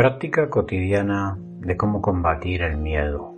Práctica cotidiana de cómo combatir el miedo.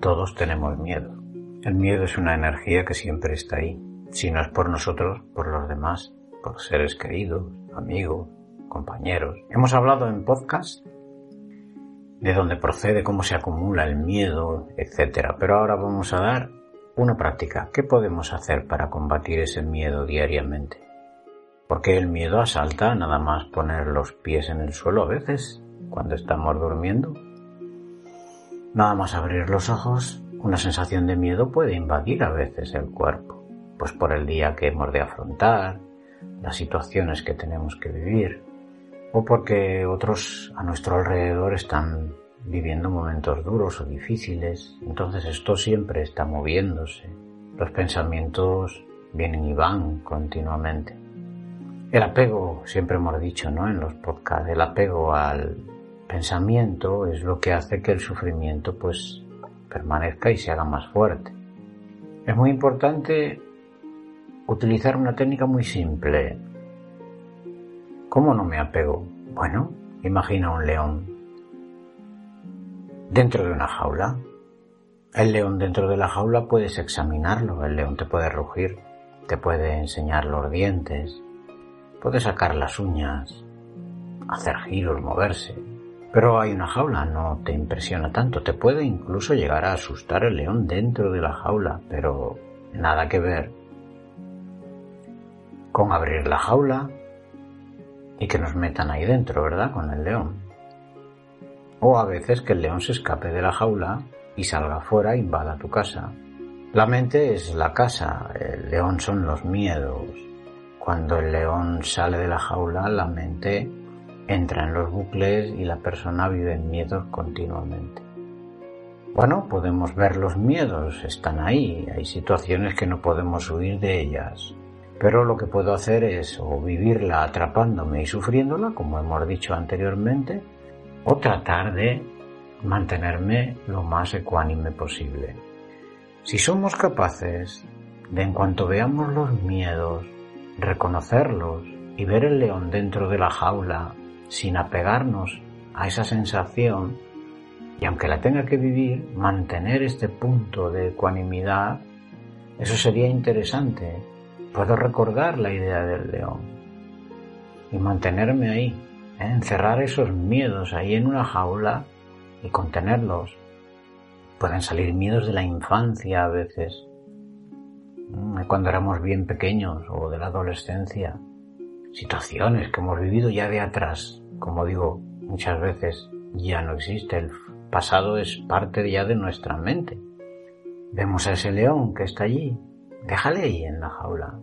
Todos tenemos miedo. El miedo es una energía que siempre está ahí. Si no es por nosotros, por los demás, por seres queridos, amigos, compañeros. Hemos hablado en podcast de dónde procede, cómo se acumula el miedo, etc. Pero ahora vamos a dar una práctica. ¿Qué podemos hacer para combatir ese miedo diariamente? Porque el miedo asalta nada más poner los pies en el suelo a veces, cuando estamos durmiendo. Nada más abrir los ojos, una sensación de miedo puede invadir a veces el cuerpo, pues por el día que hemos de afrontar, las situaciones que tenemos que vivir, o porque otros a nuestro alrededor están viviendo momentos duros o difíciles, entonces esto siempre está moviéndose. Los pensamientos vienen y van continuamente. El apego, siempre hemos dicho, ¿no? En los podcasts, el apego al pensamiento es lo que hace que el sufrimiento pues permanezca y se haga más fuerte. Es muy importante utilizar una técnica muy simple. ¿Cómo no me apego? Bueno, imagina un león dentro de una jaula. El león dentro de la jaula puedes examinarlo, el león te puede rugir, te puede enseñar los dientes, Puede sacar las uñas, hacer giros, moverse. Pero hay una jaula, no te impresiona tanto. Te puede incluso llegar a asustar el león dentro de la jaula, pero nada que ver con abrir la jaula y que nos metan ahí dentro, ¿verdad? Con el león. O a veces que el león se escape de la jaula y salga fuera e invada tu casa. La mente es la casa, el león son los miedos, cuando el león sale de la jaula, la mente entra en los bucles y la persona vive en miedos continuamente. Bueno, podemos ver los miedos, están ahí, hay situaciones que no podemos huir de ellas, pero lo que puedo hacer es o vivirla atrapándome y sufriéndola, como hemos dicho anteriormente, o tratar de mantenerme lo más ecuánime posible. Si somos capaces de en cuanto veamos los miedos, reconocerlos y ver el león dentro de la jaula sin apegarnos a esa sensación y aunque la tenga que vivir, mantener este punto de ecuanimidad, eso sería interesante. Puedo recordar la idea del león y mantenerme ahí, ¿eh? encerrar esos miedos ahí en una jaula y contenerlos. Pueden salir miedos de la infancia a veces, cuando éramos bien pequeños o de la adolescencia, situaciones que hemos vivido ya de atrás, como digo muchas veces, ya no existe, el pasado es parte ya de nuestra mente. Vemos a ese león que está allí, déjale ahí en la jaula.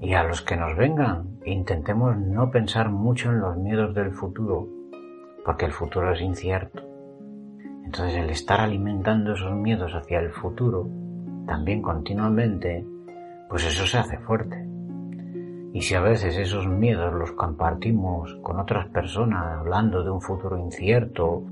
Y a los que nos vengan, intentemos no pensar mucho en los miedos del futuro, porque el futuro es incierto. Entonces el estar alimentando esos miedos hacia el futuro también continuamente, pues eso se hace fuerte. Y si a veces esos miedos los compartimos con otras personas hablando de un futuro incierto,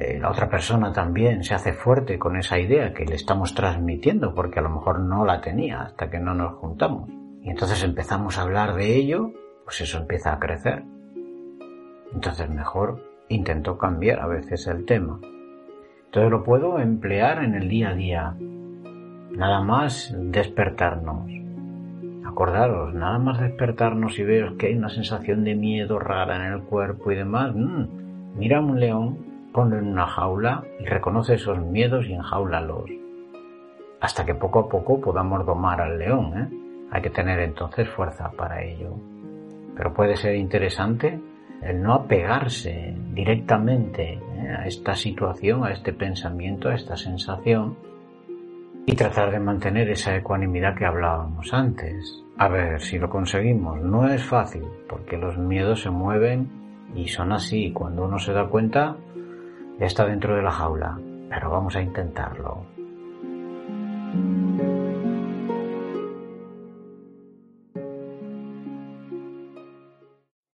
eh, la otra persona también se hace fuerte con esa idea que le estamos transmitiendo porque a lo mejor no la tenía hasta que no nos juntamos. Y entonces empezamos a hablar de ello, pues eso empieza a crecer. Entonces mejor intento cambiar a veces el tema. Entonces lo puedo emplear en el día a día, Nada más despertarnos. Acordaros, nada más despertarnos y ver que hay una sensación de miedo rara en el cuerpo y demás. Mm, mira a un león, ponlo en una jaula y reconoce esos miedos y enjaulalos. Hasta que poco a poco podamos domar al león. ¿eh? Hay que tener entonces fuerza para ello. Pero puede ser interesante el no apegarse directamente ¿eh? a esta situación, a este pensamiento, a esta sensación, y tratar de mantener esa ecuanimidad que hablábamos antes. A ver si lo conseguimos. No es fácil, porque los miedos se mueven y son así. Cuando uno se da cuenta, ya está dentro de la jaula. Pero vamos a intentarlo.